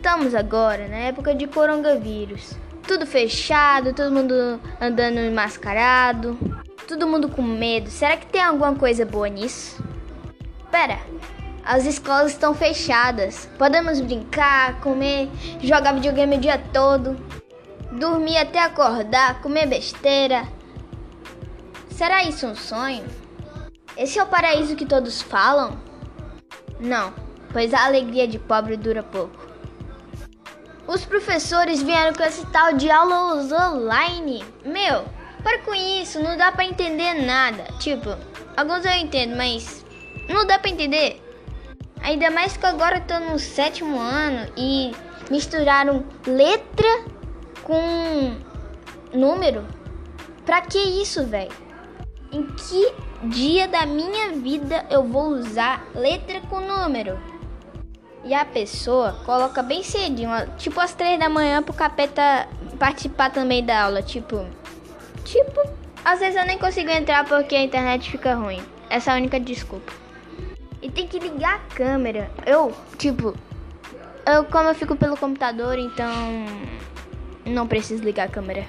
Estamos agora na época de coronavírus. Tudo fechado, todo mundo andando mascarado, todo mundo com medo. Será que tem alguma coisa boa nisso? Pera, as escolas estão fechadas. Podemos brincar, comer, jogar videogame o dia todo, dormir até acordar, comer besteira. Será isso um sonho? Esse é o paraíso que todos falam? Não, pois a alegria de pobre dura pouco. Os professores vieram com esse tal de aulas online. Meu, para com isso, não dá para entender nada. Tipo, alguns eu entendo, mas não dá para entender. Ainda mais que agora eu tô no sétimo ano e misturaram letra com número. Pra que isso, velho? Em que dia da minha vida eu vou usar letra com número? E a pessoa coloca bem cedinho, tipo às três da manhã pro capeta participar também da aula, tipo, tipo, às vezes eu nem consigo entrar porque a internet fica ruim. Essa é a única desculpa. E tem que ligar a câmera. Eu, tipo, eu como eu fico pelo computador, então não preciso ligar a câmera.